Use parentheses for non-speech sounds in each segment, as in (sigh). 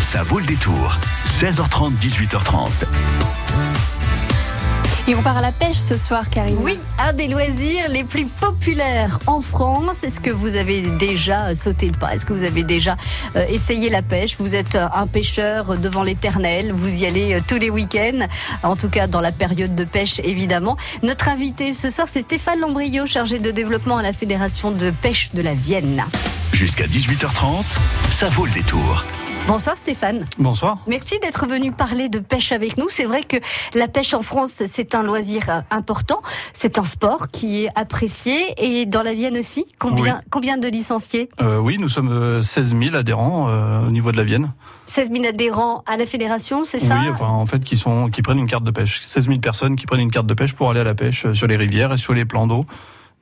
Ça vaut le détour. 16h30, 18h30. Et on part à la pêche ce soir, Karine. Oui, un des loisirs les plus populaires en France. Est-ce que vous avez déjà sauté le pas? Est-ce que vous avez déjà euh, essayé la pêche? Vous êtes euh, un pêcheur devant l'éternel. Vous y allez euh, tous les week-ends. En tout cas, dans la période de pêche, évidemment. Notre invité ce soir, c'est Stéphane Lambriot, chargé de développement à la Fédération de pêche de la Vienne. Jusqu'à 18h30, ça vaut le détour. Bonsoir Stéphane. Bonsoir. Merci d'être venu parler de pêche avec nous. C'est vrai que la pêche en France, c'est un loisir euh, important. C'est un sport qui est apprécié. Et dans la Vienne aussi, combien, combien de licenciés? Euh, Oui, nous sommes 16 euh, 000 adhérents au niveau de la Vienne. 16 000 adhérents à la fédération, c'est ça? Oui, enfin, en fait, qui, sont, qui prennent une carte de pêche. 16 000 personnes qui prennent une carte de pêche pour aller à la pêche sur les rivières et sur les plans d'eau.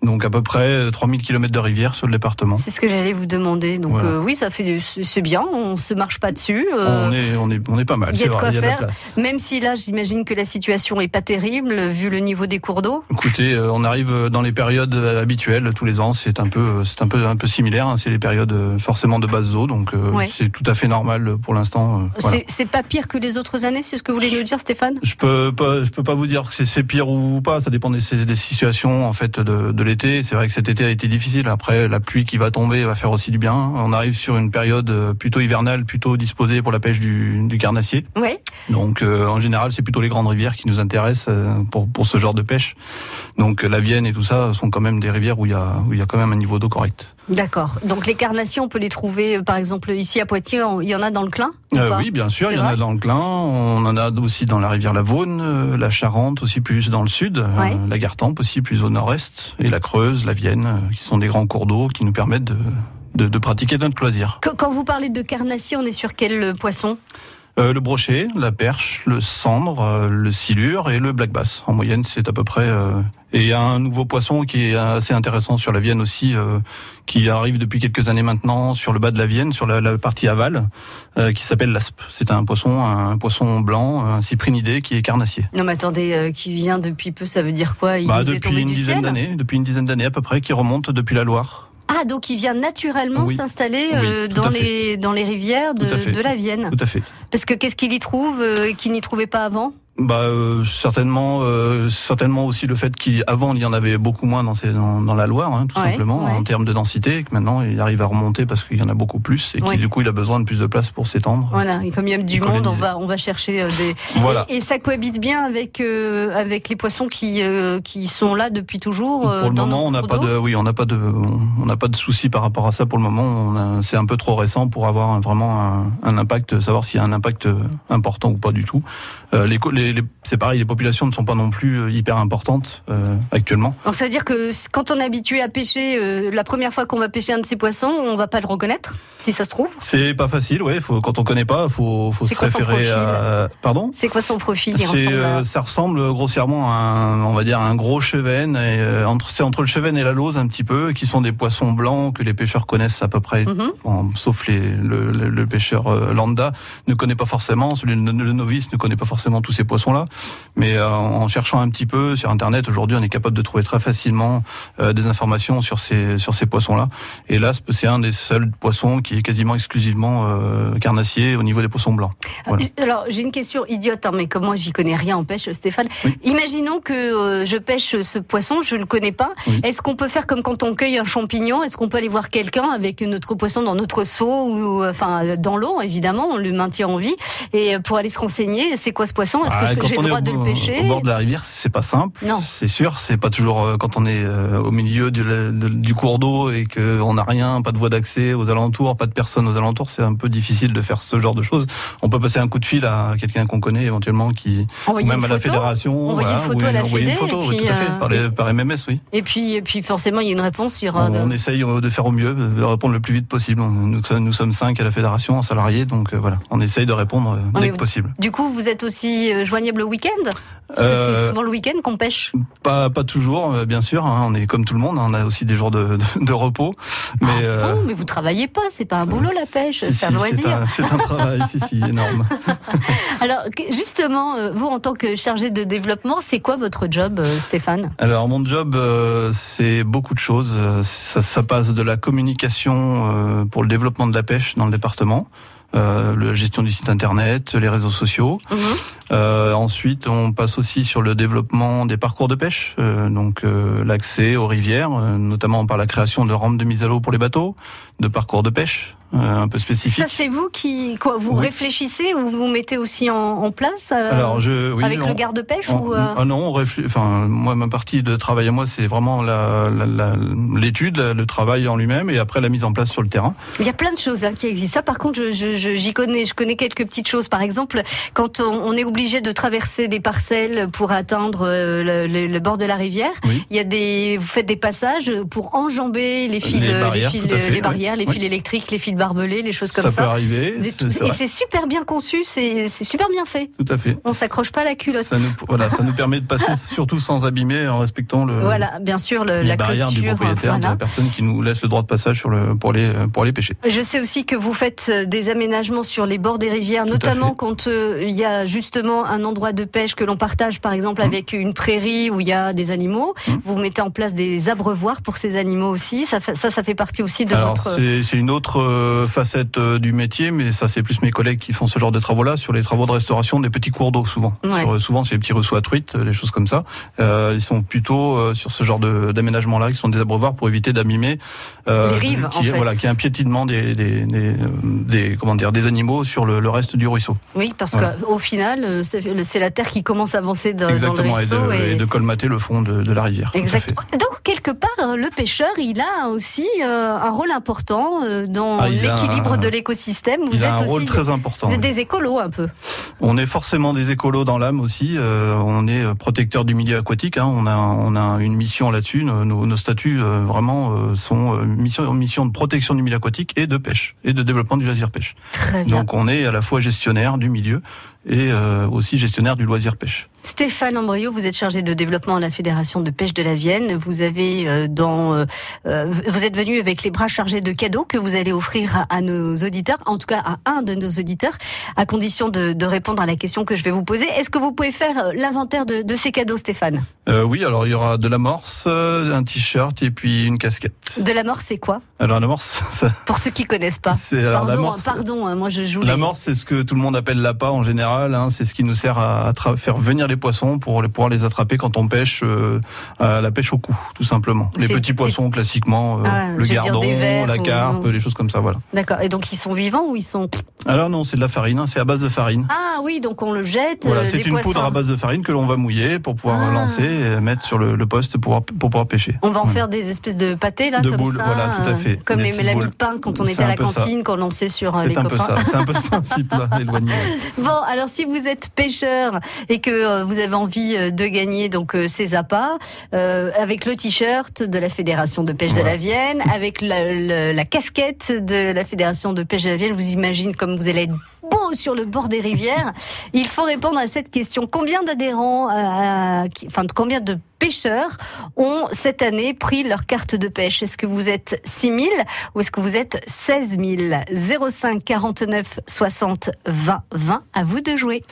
Donc à peu près 3000 km de rivière sur le département. C'est ce que j'allais vous demander. Donc euh, oui, ça fait c'est bien, on se marche pas dessus. Euh, on est on est on est pas mal. Il y a de quoi faire. Même si là, j'imagine que la situation est pas terrible vu le niveau des cours d'eau. Écoutez, euh, on arrive dans les périodes habituelles tous les ans. C'est un peu c'est un peu un peu similaire. Hein. C'est les périodes forcément de basse eau, donc c'est tout à fait normal pour l'instant. C'est pas pire que les autres années, c'est ce que vous voulez nous dire, Stéphane? Je peux pas je peux pas vous dire que c'est pire ou pas. Ça dépend des, des situations en fait de, de c'est vrai que cet été a été difficile. Après, la pluie qui va tomber va faire aussi du bien. On arrive sur une période euh, plutôt hivernale, plutôt disposée pour la pêche du, du carnassier. Oui. Donc, euh, en général, c'est plutôt les grandes rivières qui nous intéressent euh, pour, pour ce genre de pêche. Donc, la Vienne et tout ça sont quand même des rivières où il y a, où il y a quand même un niveau d'eau correct. D'accord. Donc les carnations, on peut les trouver, par exemple, ici à Poitiers, il y en a dans le Clin Oui, bien sûr, il y en a dans le Clin. On en a aussi dans la rivière la Vaune, la Charente aussi plus dans le sud, la Gartempe aussi plus au nord-est, et la Creuse, la Vienne, qui sont des grands cours d'eau qui nous permettent de, de, de pratiquer notre loisir. Quand vous parlez de carnation, on est sur quel poisson? Euh, le brochet, la perche, le cendre, euh, le silure et le black bass. En moyenne, c'est à peu près. Euh, et il y a un nouveau poisson qui est assez intéressant sur la Vienne aussi, qui arrive depuis quelques années maintenant sur le bas de la Vienne, sur la, partie aval, qui s'appelle l'aspe. C'est un poisson, un poisson blanc, un cyprinidé qui est carnassier. Non mais attendez, qui vient depuis peu, ça veut dire quoi? Il bah, depuis une dizaine d'années, depuis une dizaine d'années à peu près, qui remonte depuis la Loire. Ah, donc il vient naturellement s'installer euh, dans, les, dans les rivières de, de, la Vienne. Tout à fait. Parce que qu'est-ce qu'il y trouve euh, qu'il n'y trouvait pas avant? Bah euh, certainement, euh, certainement aussi le fait qu'avant il y en avait beaucoup moins dans, ces, dans, dans la Loire, hein, tout simplement en termes de densité, et que maintenant il arrive à remonter parce qu'il y en a beaucoup plus et que du coup il a besoin de plus de place pour s'étendre. Voilà, et comme il y a du monde, on va on va chercher euh, des. (laughs) Voilà. Et, ça cohabite bien avec avec les poissons qui qui sont là depuis toujours. pour le moment, on n'a pas de, oui, on n'a pas de, on n'a pas de souci par rapport à ça. Pour le moment, c'est un peu trop récent pour avoir vraiment un, un impact, savoir s'il y a un impact important ou pas du tout. les, les c'est pareil, les populations ne sont pas non plus euh, hyper importantes euh, actuellement. Donc ça veut dire que quand on est habitué à pêcher, euh, la première fois qu'on va pêcher un de ces poissons, on va pas le reconnaître, si ça se trouve? C'est pas facile, ouais. Faut, quand on connaît pas, faut, faut se référer à. Pardon? C'est quoi son profil? Ça ressemble grossièrement à un, on va dire, un gros chevenne. Et, entre, c'est entre le chevenne et la lose un petit peu, qui sont des poissons blancs que les pêcheurs connaissent à peu près, mhm. sauf les, le, le, pêcheur lambda ne connaît pas forcément. Celui, le, novice ne connaît pas forcément tous ces poissons-là. Mais euh, en cherchant un petit peu sur Internet, aujourd'hui, on est capable de trouver très facilement euh, des informations sur ces sur ces poissons-là. Et l'aspe, c'est un des seuls poissons qui est quasiment exclusivement euh, carnassier au niveau des poissons blancs. Alors, j'ai une question idiote, hein, mais comme moi, j'y connais rien en pêche, Stéphane. Imaginons que je pêche ce poisson, je le connais pas. Est-ce qu'on peut faire comme quand on cueille un champignon? Est-ce qu'on peut aller voir quelqu'un avec notre poisson dans notre seau ou enfin dans l'eau, évidemment, on le maintient en vie, et pour aller se renseigner, c'est quoi ce poisson? Est-ce que ah, j'ai le droit de le pêcher Au bord de la rivière, c'est pas simple. Non. C'est sûr, c'est pas toujours euh, quand on est euh, au milieu du, du cours d'eau et qu'on n'a rien, pas de voie d'accès aux alentours, pas de personnes aux alentours, c'est un peu difficile de faire ce genre de choses. On peut passer un coup de fil à quelqu'un qu'on connaît éventuellement, qui envoyer même à la fédération, envoyer une photo à la fédé, une photo, tout à fait, par, les, par, MMS, oui. Et puis, et puis forcément, il y a une réponse. Il y aura on, essaye de faire au mieux, de répondre le plus vite possible. Nous, nous sommes cinq à la fédération, en salariés, donc voilà, on essaye de répondre dès que possible. Du coup, vous êtes aussi joignable le week-end parce que c'est euh, souvent le week-end qu'on pêche. Pas, pas toujours, euh, bien sûr. Hein. on est comme tout le monde. Hein. on a aussi des jours de, de, repos. Mais, ah, euh, mais vous travaillez pas. C'est pas un boulot la pêche. C'est un loisir. C'est un, travail, si, si, (laughs) énorme. (laughs) Alors, justement, vous en tant que chargé de développement, c'est quoi votre job, Stéphane? Alors, mon job, c'est beaucoup de choses. Ça, ça, passe de la communication pour le développement de la pêche dans le département. Euh, la gestion du site internet, les réseaux sociaux. Mhm. Euh, ensuite, on passe aussi sur le développement des parcours de pêche, euh, donc euh, l'accès aux rivières, euh, notamment par la création de rampes de mise à l'eau pour les bateaux, de parcours de pêche un peu spécifiques. Ça, c'est vous qui quoi, vous Oui. réfléchissez ou vous mettez aussi en, en place euh, Alors, je, oui, avec on- le garde-pêche ou euh, ah non, on réfléchit. Enfin, moi, ma partie de travail à moi, c'est vraiment la- la- la- l'étude, le travail en lui-même, et après la mise en place sur le terrain. Il y a plein de choses hein, qui existent. Ça, par contre, je, je- je- j'y connais, je connais quelques petites choses. Par exemple, quand on, on est obligé de traverser des parcelles pour atteindre euh, le, le- le bord de la rivière, Oui. il y a des, vous faites des passages pour enjamber les fils, Les euh, barrières, fils, les barrières, fils électriques, les fils barbelés, les choses comme ça, ça. peut arriver. Des- et c'est super bien conçu, c'est super bien fait. Tout à fait. On s'accroche pas à la culotte. Ça nous, voilà, ça nous permet de passer (laughs) surtout sans abîmer, en respectant le, Voilà, bien sûr, le- les la barrières du propriétaire, de la personne qui nous laisse le droit de passage sur le, pour, aller pêcher. Je sais aussi que vous faites euh, des aménagements sur les bords des rivières, notamment quand euh, il y a justement un endroit de pêche que l'on partage, par exemple Mmh. avec une prairie où il y a des animaux. Vous mettez en place des abreuvoirs pour ces animaux aussi. Ça, ça, ça fait partie aussi de Alors votre. c'est c'est une autre euh, facette euh, du métier, mais ça c'est plus mes collègues qui font ce genre de travaux-là sur les travaux de restauration des petits cours d'eau souvent. Ouais. Sur, euh, souvent c'est les petits ruisseaux à truites, euh, les choses comme ça. Euh, ils sont plutôt euh, sur ce genre d'aménagement-là, qui sont des abreuvoirs pour éviter d'abîmer euh, qui, en fait. voilà, qui est un piétinement des, des, des, euh, des- comment dire des animaux sur le, le reste du ruisseau. Oui, parce Voilà. qu'au final, euh, c'est la terre qui commence à avancer dans, dans le Exactement, et ruisseau. de, et de colmater le fond de, de la rivière. Exactement. Donc quelque part, euh, le pêcheur, il a aussi euh, un rôle important euh, dans Ah, l'équilibre de l'écosystème. Vous Il êtes a un aussi rôle très important. vous êtes des écolos un peu. On est forcément des écolos dans l'âme aussi. euh, on est protecteur du milieu aquatique. hein. On a on a une mission là-dessus. Nos, statuts euh, vraiment euh, sont mission mission de protection du milieu aquatique et de pêche et de développement du loisir pêche. Très bien. Donc on est à la fois gestionnaire du milieu et aussi gestionnaire du loisir pêche. Stéphane Ambriot, vous êtes chargé de développement à la Fédération de pêche de la Vienne. Vous avez euh, dans, euh, euh, vous êtes venu avec les bras chargés de cadeaux que vous allez offrir à, à nos auditeurs, en tout cas à un de nos auditeurs, à condition de, de répondre à la question que je vais vous poser. Est-ce que vous pouvez faire l'inventaire de, de ces cadeaux, Stéphane? Euh, oui, alors il y aura de l'amorce, un t-shirt et puis une casquette. De l'amorce, c'est quoi? Alors l'amorce, (laughs) ça- Pour ceux qui connaissent pas. c'est alors Pardon, l'amorce. pardon, hein, moi je joue. les- L'amorce, c'est ce que tout le monde appelle l'appât en général. hein. c'est ce qui nous sert à, attra- faire venir les poissons pour les, pouvoir les attraper quand on pêche euh, à la pêche au cou, tout simplement. Les petits poissons classiquement, euh, Ah, le gardon, vers la ou- carpe, non. les choses comme ça. Voilà. D'accord. Et donc ils sont vivants ou ils sont Alors non, c'est de la farine. hein. c'est à base de farine. Ah oui, donc on le jette. Voilà, euh, c'est une poissons. poudre à base de farine que l'on va mouiller pour pouvoir Ah. lancer et mettre sur le, le poste pour pouvoir, pour pouvoir pêcher. On va en faire des espèces de pâtés là, De comme boules, ça, voilà, tout à fait. comme les petites l'ami de pain quand on était à la cantine, qu'on lançait sur les C'est un peu copains. ça. C'est un peu ce (laughs) principe-là, éloigné. Bon, alors si vous êtes pêcheur et que vous avez envie euh, de gagner donc euh, ces appâts euh, avec le t-shirt de la Fédération de pêche de la Vienne, avec la, la- la casquette de la Fédération de pêche de la Vienne, vous imaginez comme vous allez être beau sur le bord des rivières. Il faut répondre à cette question. Combien d'adhérents, enfin combien de pêcheurs ont cette année pris leur carte de pêche? Est-ce que vous êtes 6 000 ou est-ce que vous êtes 16 000 05 49 60 20 20 À vous de jouer.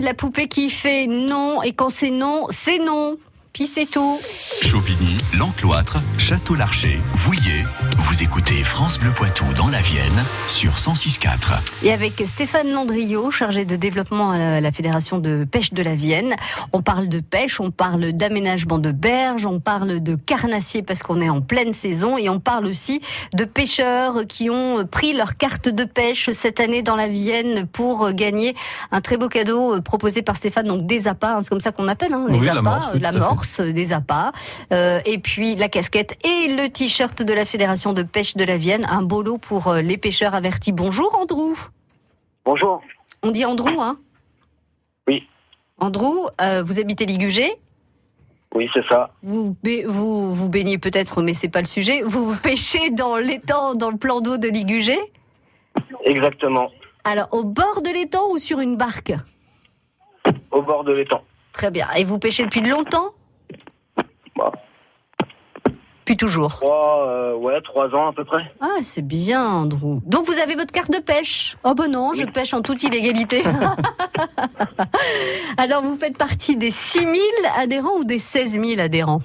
La poupée qui fait non, et quand c'est non, c'est non. Puis c'est tout. L'Encloître, Château-Larcher, Vouillé. Vous écoutez France Bleu Poitou dans la Vienne sur 106.4. Et avec Stéphane Landriot, chargé de développement à la, Fédération de pêche de la Vienne, on parle de pêche, on parle d'aménagement de berges, on parle de carnassiers parce qu'on est en pleine saison et on parle aussi de pêcheurs qui ont pris leur carte de pêche cette année dans la Vienne pour gagner un très beau cadeau proposé par Stéphane, donc des appâts, hein, c'est comme ça qu'on appelle, hein, les Oui, appâts, l'amorce, oui, des appâts, euh, et puis la casquette et le t-shirt de la Fédération de pêche de la Vienne, un beau lot pour euh, les pêcheurs avertis. Bonjour Andrew. Bonjour. On dit Andrew, hein? Oui. Andrew, euh, vous habitez Ligugé? Oui, c'est ça. Vous, vous, vous baignez peut-être, mais c'est pas le sujet. Vous, vous (laughs) pêchez dans l'étang, dans le plan d'eau de Ligugé? Exactement. Alors, au bord de l'étang ou sur une barque? Au bord de l'étang. Très bien. Et vous pêchez depuis longtemps? Bah. Depuis toujours. Trois, euh, ouais, trois ans à peu près. Ah, c'est bien, Andrew. Donc, vous avez votre carte de pêche Oh, ben non, je pêche en toute illégalité. (laughs) Alors, vous faites partie des 6 000 adhérents ou des 16 000 adhérents?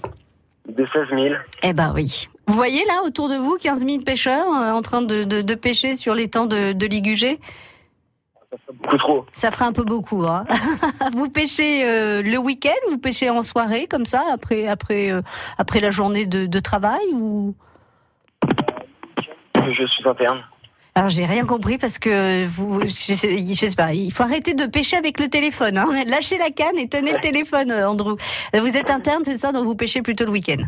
Des 16 000. Eh ben oui. Vous voyez là, autour de vous, 15 000 pêcheurs euh, en train de, de- de pêcher sur les temps de, de Ligugé? Beaucoup trop. Ça fera un peu beaucoup. Hein (laughs) vous pêchez euh, le week-end Vous pêchez en soirée, comme ça, après, après, euh, après la journée de, de travail ou... Je suis interne. Alors j'ai rien compris parce que vous, je sais, je sais pas, il faut arrêter de pêcher avec le téléphone. Hein. (laughs) Lâchez la canne et tenez le téléphone, euh, Andrew. Vous êtes interne, c'est ça, donc vous pêchez plutôt le week-end.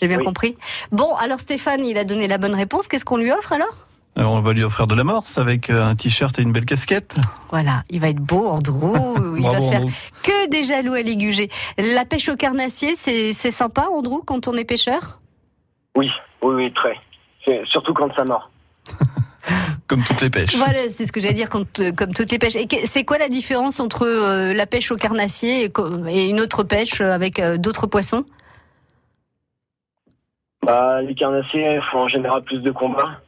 J'ai bien Oui. compris. Bon, alors Stéphane, il a donné la bonne réponse. Qu'est-ce qu'on lui offre alors? Alors, on va lui offrir de l'amorce avec euh, un t-shirt et une belle casquette. Voilà, il va être beau, Andrew. (laughs) Il va faire Andrew. que des jaloux à Ligugé. La pêche au carnassier, c'est c'est sympa, Andrew, quand on est pêcheur? Oui, oui, oui, très. C'est- Surtout quand ça mord. (laughs) Comme toutes les pêches. Voilà, c'est ce que j'allais dire, quand, euh, comme toutes les pêches. Et c'est quoi la différence entre euh, la pêche au carnassier et, une autre pêche avec euh, d'autres poissons? Bah, les carnassiers font en général plus de combats.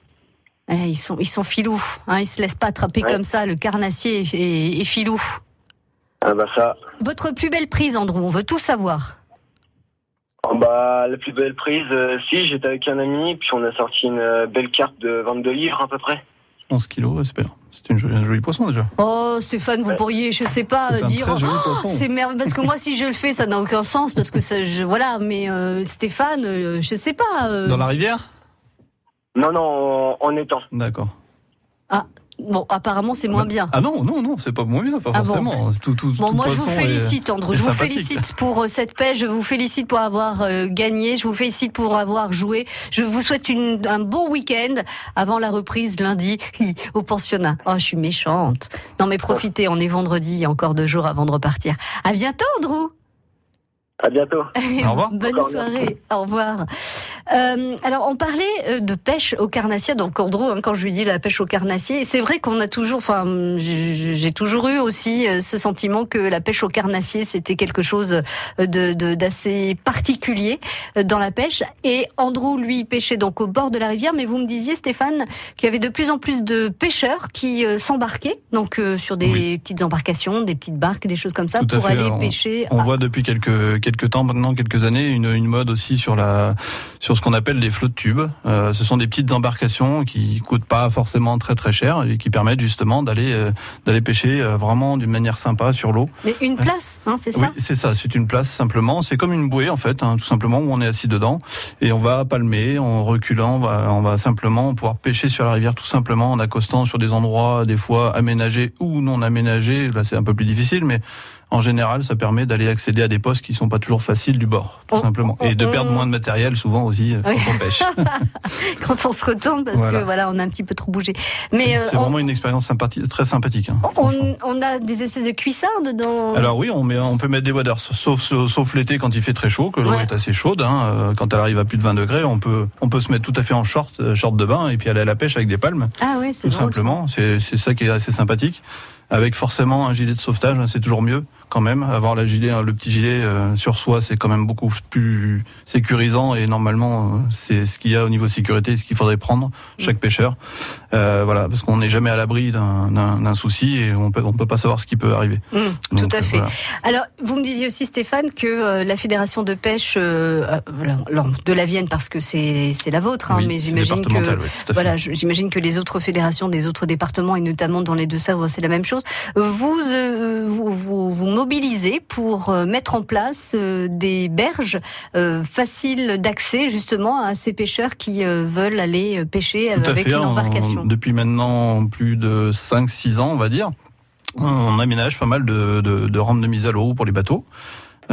Eh, Ils sont, ils sont filous. Hein, ils se laissent pas attraper Ouais. comme ça. Le carnassier est, est- est filou. Ah bah ça. Votre plus belle prise, Andrew, on veut tout savoir. Oh, Bah, la plus belle prise, euh, si, j'étais avec un ami, puis on a sorti une euh, belle carte de 22 livres à peu près. 11 kilos, j'espère. C'est une jolie- un joli poisson déjà. Oh, Stéphane, vous Ouais. pourriez, je sais pas, dire. Oh, c'est merveilleux parce que moi, si je le fais, ça n'a aucun sens parce que ça, je, voilà. Mais euh, Stéphane, euh, je sais pas. euh, Dans la rivière? Non, non, en, en étang. D'accord. Bon, apparemment, c'est moins bien. Ah non, non, non, c'est pas moins bien, pas Ah bon forcément. Tout, tout, Bon, moi, je vous félicite, Andrew. est Je vous félicite pour euh, cette pêche. Je vous félicite pour avoir euh, gagné. Je vous félicite pour avoir joué. Je vous souhaite une, un bon week-end avant la reprise lundi (laughs) au pensionnat. Oh, je suis méchante. Non, mais profitez. On est vendredi. Il y a encore deux jours avant de repartir. À bientôt, Andrew. À bientôt. (laughs) Au revoir. Bonne Encore soirée. Au revoir. Euh, alors, on parlait euh, de pêche au carnassier. Donc, Andrew, hein, quand je lui dis la pêche au carnassier, c'est vrai qu'on a toujours, enfin, j'ai toujours eu aussi euh, ce sentiment que la pêche au carnassier, c'était quelque chose euh, de de- d'assez particulier dans la pêche. Et Andrew, lui, pêchait donc au bord de la rivière. Mais vous me disiez, Stéphane, qu'il y avait de plus en plus de pêcheurs qui s'embarquaient, donc euh, sur des Oui. petites embarcations, des petites barques, des choses comme ça, pour fait. aller On- pêcher. On à- voit depuis quelques quelques temps maintenant, quelques années, une, une mode aussi sur la sur ce qu'on appelle les flottes tubes. Euh, ce sont des petites embarcations qui coûtent pas forcément très très cher et qui permettent justement d'aller euh, d'aller pêcher euh, vraiment d'une manière sympa sur l'eau. Mais une place, hein, c'est Oui, ça c'est ça. C'est une place simplement. C'est comme une bouée en fait, hein, tout simplement où on est assis dedans et on va palmer en reculant. On va, on va simplement pouvoir pêcher sur la rivière tout simplement en accostant sur des endroits des fois aménagés ou non aménagés. Là, c'est un peu plus difficile, mais en général, ça permet d'aller accéder à des postes qui sont pas toujours faciles du bord, tout On- simplement, et de on- perdre moins de matériel souvent aussi euh, Oui. quand on pêche. (laughs) quand on se retourne parce Voilà. que voilà, on a un petit peu trop bougé. Mais euh, c'est on, vraiment une expérience sympathique, très sympathique. hein, on, a des espèces de cuissards dedans. Alors oui, on, met, on peut mettre des waders, sauf, sauf, sauf l'été quand il fait très chaud, que l'eau Ouais. est assez chaude. Hein, euh, quand elle arrive à plus de 20 degrés, on peut, on peut se mettre tout à fait en short, euh, short de bain, et puis aller à la pêche avec des palmes, ah oui, c'est tout drôle, simplement. C'est c'est ça qui est assez sympathique. Avec forcément un gilet de sauvetage, hein, c'est toujours mieux quand même. Avoir la gilet, le petit gilet euh, sur soi, c'est quand même beaucoup plus sécurisant et normalement, euh, c'est ce qu'il y a au niveau sécurité, ce qu'il faudrait prendre chaque pêcheur. Euh, voilà, parce qu'on n'est jamais à l'abri d'un- souci et on peut on peut pas savoir ce qui peut arriver. Mmh, tout à fait. voilà. Alors, vous me disiez aussi, Stéphane, que la fédération de pêche alors, de la Vienne, parce que c'est la vôtre, hein, Oui, mais j'imagine que oui, voilà, j'imagine que les autres fédérations des autres départements et notamment dans les Deux-Sèvres, c'est la même chose. Vous vous, vous vous mobilisez pour euh, mettre en place euh, des berges euh, faciles d'accès justement à ces pêcheurs qui veulent aller pêcher Tout avec fait. une en- embarcation. depuis maintenant plus de 5-6 ans, on va dire, on aménage pas mal de, de, de rampes de mise à l'eau pour les bateaux.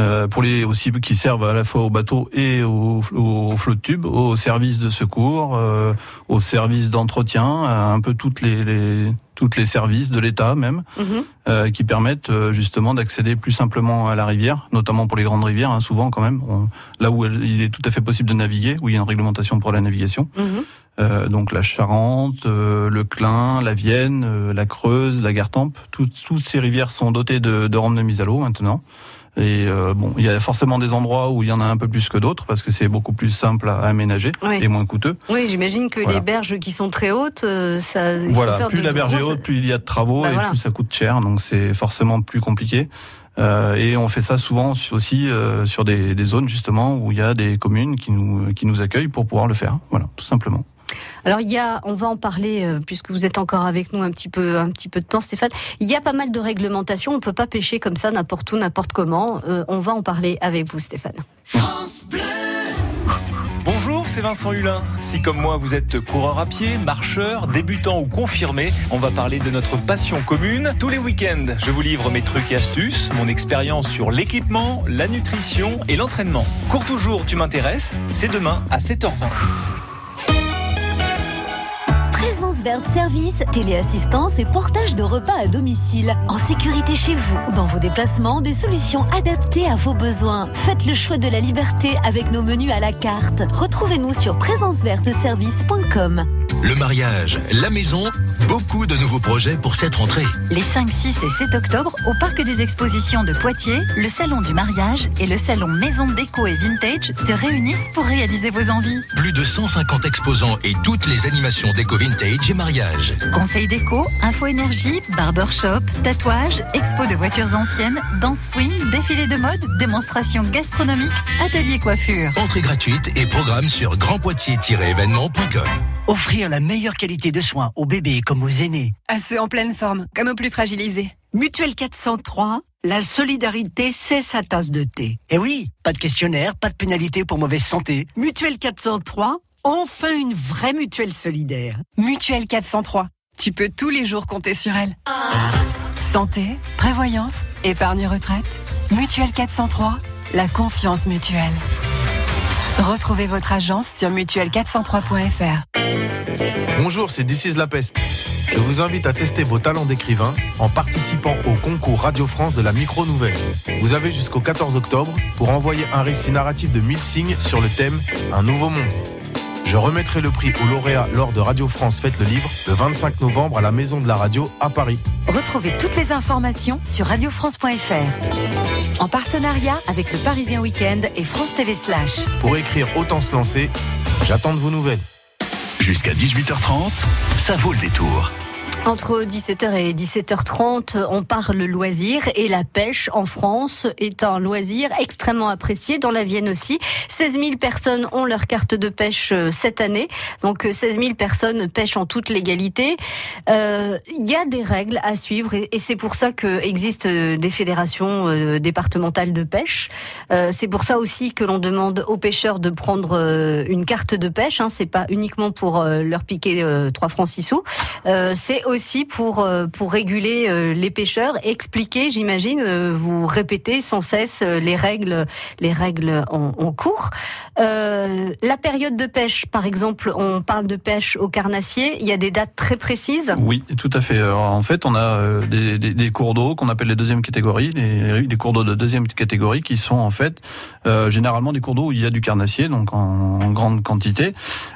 Euh, pour les aussi qui servent à la fois aux bateaux et aux, aux flots de tubes, aux services de secours, euh, aux services d'entretien, un peu toutes les, les toutes les services de l'État même, Mhm. euh, qui permettent euh, justement d'accéder plus simplement à la rivière, notamment pour les grandes rivières, hein, souvent quand même, on- là où elle- il est tout à fait possible de naviguer, où il y a une réglementation pour la navigation. Mhm. Euh, donc la Charente, le Clin, la Vienne, la Creuse, la Gartempe, toutes, toutes ces rivières sont dotées de, de rampes de mise à l'eau maintenant. Et euh, bon, il y a forcément des endroits où il y en a un peu plus que d'autres parce que c'est beaucoup plus simple à aménager Oui. et moins coûteux. Oui, j'imagine que Voilà. les berges qui sont très hautes, euh, ça. Voilà, plus de la berge est haute, plus il y a de travaux Bah et voilà. plus ça coûte cher, donc c'est forcément plus compliqué. Euh, et on fait ça souvent aussi euh, sur des, des zones justement où il y a des communes qui nous qui nous accueillent pour pouvoir le faire. Voilà, tout simplement. Alors il y a, on va en parler euh, puisque vous êtes encore avec nous un petit peu, un petit peu de temps, Stéphane. Il y a pas mal de réglementations. On peut pas pêcher comme ça n'importe où, n'importe comment. Euh, on va en parler avec vous, Stéphane. Bonjour, c'est Vincent Hulin. Si comme moi vous êtes coureur à pied, marcheur, débutant ou confirmé, on va parler de notre passion commune. Tous les week-ends, je vous livre mes trucs et astuces, mon expérience sur l'équipement, la nutrition et l'entraînement. Cours toujours, tu m'intéresses C'est demain à 7h20. Verte service, téléassistance et portage de repas à domicile. En sécurité chez vous ou dans vos déplacements, des solutions adaptées à vos besoins. Faites le choix de la liberté avec nos menus à la carte. Retrouvez-nous sur présenceverteservice.com. Le mariage, la maison, beaucoup de nouveaux projets pour cette rentrée. Les 5, 6 et 7 octobre, au Parc des Expositions de Poitiers, le Salon du mariage et le Salon Maison Déco et Vintage se réunissent pour réaliser vos envies. Plus de 150 exposants et toutes les animations déco vintage et mariage. Conseil déco, info énergie, barbershop, tatouage, expo de voitures anciennes, danse swing, défilé de mode, démonstration gastronomique, atelier coiffure. Entrée gratuite et programme sur grandpoitiers-événement.com. Offrir la meilleure qualité de soins aux bébés comme aux aînés. À ceux en pleine forme, comme aux plus fragilisés. Mutuelle 403, la solidarité, c'est sa tasse de thé. Et oui, pas de questionnaire, pas de pénalité pour mauvaise santé. Mutuelle 403, enfin une vraie mutuelle solidaire. Mutuelle 403. Tu peux tous les jours compter sur elle. Santé, prévoyance, épargne retraite. Mutuelle 403, la confiance mutuelle. Retrouvez votre agence sur mutuelle403.fr. Bonjour, c'est This is La Peste. Je vous invite à tester vos talents d'écrivain en participant au concours Radio France de la micro-nouvelle. Vous avez jusqu'au 14 octobre pour envoyer un récit narratif de 1000 signes sur le thème Un nouveau monde. Je remettrai le prix au lauréat lors de Radio France Fête le Livre le 25 novembre à la Maison de la Radio à Paris. Retrouvez toutes les informations sur radiofrance.fr. En partenariat avec le Parisien Week-end et France TV Slash. Pour écrire Autant se lancer, j'attends de vos nouvelles. Jusqu'à 18h30, ça vaut le détour. Entre 17h et 17h30, on parle loisir et la pêche en France est un loisir extrêmement apprécié, dans la Vienne aussi. 16 000 personnes ont leur carte de pêche euh, cette année, donc euh, 16 000 personnes pêchent en toute légalité. Euh, Il y a des règles à suivre et, c'est pour ça que existent euh, des fédérations euh, départementales de pêche. Euh, c'est pour ça aussi que l'on demande aux pêcheurs de prendre euh, une carte de pêche. Hein, c'est pas uniquement pour euh, leur piquer euh, 3 francs 6 sous. Euh, c'est aussi pour euh, pour réguler euh, les pêcheurs, expliquer, j'imagine, euh, vous répétez sans cesse les règles les règles en, en cours. Euh, la période de pêche, par exemple, on parle de pêche au carnassier. Il y a des dates très précises? Oui, tout à fait. Alors, en fait, on a euh, des, des- des cours d'eau qu'on appelle les deuxième catégories, les, des cours d'eau de deuxième catégorie qui sont en fait euh, généralement des cours d'eau où il y a du carnassier, donc en, en grande quantité,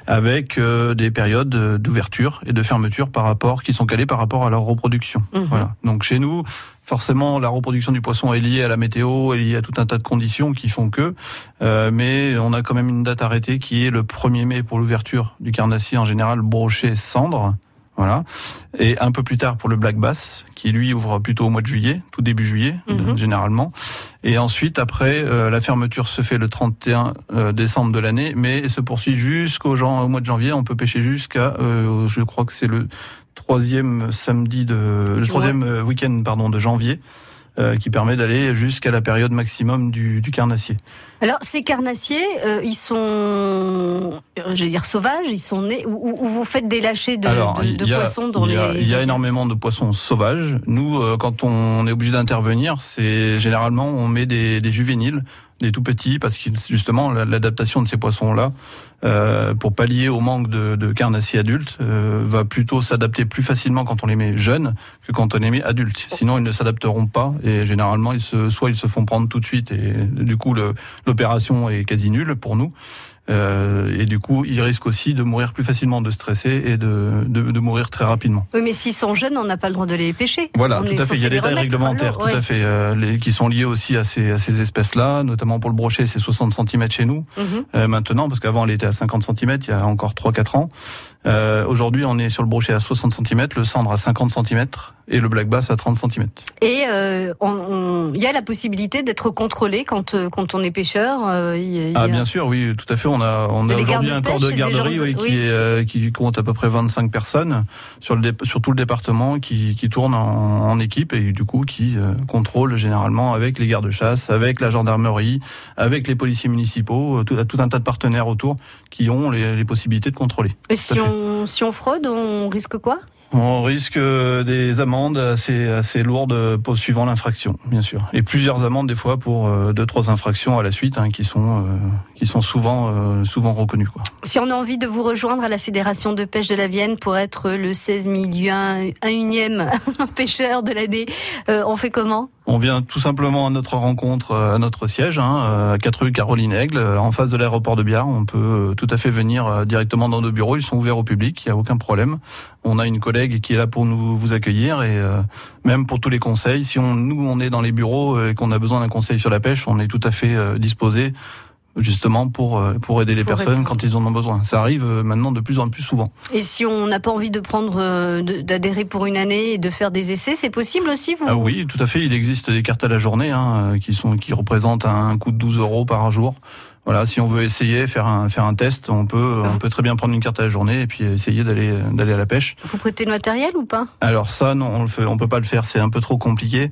avec euh, des périodes euh, d'ouverture et de fermeture par rapport qui sont calées par rapport à leur reproduction. Mhm. Voilà. Donc chez nous, Forcément, la reproduction du poisson est liée à la météo, est liée à tout un tas de conditions qui font que. euh, mais on a quand même une date arrêtée qui est le 1er mai pour l'ouverture du carnassier en général brochet cendre. Voilà. Et un peu plus tard pour le black bass, qui lui ouvre plutôt au mois de juillet, tout début juillet, Mhm. généralement. Et ensuite, après, euh, la fermeture se fait le 31 euh, décembre de l'année, mais se poursuit jusqu'au au mois de janvier. On peut pêcher jusqu'à, euh, je crois que c'est le troisième samedi de, le troisième euh, week-end pardon de janvier, euh, qui permet d'aller jusqu'à la période maximum du, du carnassier. Alors, ces carnassiers, euh, ils sont, euh, je vais dire, sauvages, ils sont nés, ou, ou- ou vous faites des lâchers de, Alors, de- de il y a- poissons dans il les. il y a énormément de poissons sauvages. Nous, euh, quand on est obligé d'intervenir, c'est généralement on met des, des juvéniles, des tout petits, parce que justement la- l'adaptation de ces poissons-là, euh, pour pallier au manque de, carnassiers adultes, euh, va plutôt s'adapter plus facilement quand on les met jeunes que quand on les met adultes. Sinon, ils ne s'adapteront pas et généralement, ils se, soit ils se font prendre tout de suite et du coup l'opération est quasi nulle pour nous. Euh, et du coup, ils risquent aussi de mourir plus facilement, de stresser et de, de, de mourir très rapidement. Oui, mais s'ils sont jeunes, on n'a pas le droit de les pêcher. Voilà, On tout à fait. Il y a des les tailles réglementaires, tout ouais. à fait, euh, les, qui sont liées aussi à ces, à ces espèces-là, notamment pour le brochet, c'est 60 cm chez nous. Mhm. Euh, maintenant, parce qu'avant, elle était à 50 cm il y a encore 3-4 ans. Euh, Aujourd'hui, on est sur le brochet à 60 cm, le cendre à 50 cm et le black bass à 30 cm. Et euh, on- on- il y a la possibilité d'être contrôlé quand, quand on est pêcheur. euh, y a- Ah bien sûr, oui, tout à fait. On a, on aujourd'hui un corps de garderie gens de- oui, qui, oui, est, euh, qui compte à peu près 25 personnes sur, le dé- sur tout le département qui, qui tournent en, en équipe et du coup qui euh, contrôlent généralement avec les gardes-chasse, avec la gendarmerie, avec les policiers municipaux, euh, tout, tout un tas de partenaires autour qui ont les, les possibilités de contrôler. Et si on, si on fraude, on risque quoi? On risque euh, des amendes assez, assez lourdes pour suivant l'infraction, bien sûr. Et plusieurs amendes des fois pour euh, deux trois infractions à la suite hein, qui sont euh, qui sont souvent souvent reconnues. Si on a envie de vous rejoindre à la Fédération de pêche de la Vienne pour être le 16 million, un unième (laughs) pêcheur de l'année, on fait comment? On vient tout simplement à notre rencontre, euh, à notre siège, hein, euh, à 4 rue Caroline Aigle, euh, en face de l'aéroport de Biard. On peut euh, tout à fait venir euh, directement dans nos bureaux. Ils sont ouverts au public, il n'y a aucun problème. On a une collègue qui est là pour nous vous accueillir et euh, même pour tous les conseils. Si on, nous on est dans les bureaux euh, et qu'on a besoin d'un conseil sur la pêche, on est tout à fait euh, disposé justement pour euh, pour aider les personnes répondre. quand ils en ont besoin. Ça arrive euh, maintenant de plus en plus souvent. Et si on n'a pas envie de prendre, euh, d'adhérer pour une année et de faire des essais, c'est possible aussi vous Ah oui, tout à fait. Il existe des cartes à la journée hein, qui sont qui représentent un coût de 12 euros par jour. Voilà, si on veut essayer faire un faire un test, on peut on peut très bien prendre une carte à la journée et puis essayer d'aller d'aller à la pêche. Vous prêtez le matériel ou pas? Alors ça, non, on le fait, on peut pas le faire, c'est un peu trop compliqué.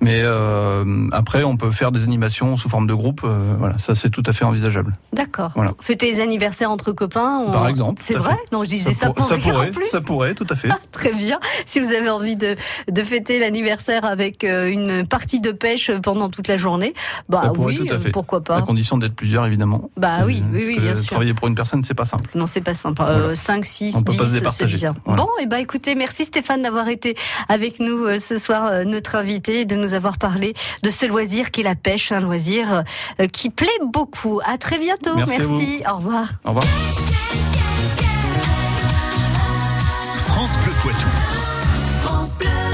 Mais euh, après, on peut faire des animations sous forme de groupe. euh, voilà, ça c'est tout à fait envisageable. D'accord. Voilà. Fêter les anniversaires entre copains on- Par exemple. C'est à vrai fait. Non, je disais ça, pour- pour ça pourrait, en plus. ça pourrait, tout à fait. Très bien. Si vous avez envie de, de fêter l'anniversaire avec euh, une partie de pêche pendant toute la journée, bah ça pourrait oui, tout à fait. pourquoi À pas. condition d'être plusieurs, évidemment. Bah C'est- oui, oui, bien sûr. Travailler pour une personne, c'est pas simple. Non, c'est pas sympa. Voilà. Euh, 5, 6, On peut 10, pas se c'est bien. Voilà. Bon, et bah écoutez, merci Stéphane d'avoir été avec nous euh, ce soir, euh, notre invité, et de nous avoir parlé de ce loisir qui est la pêche, un loisir qui plaît beaucoup. À très bientôt. Merci. Au revoir. Au revoir.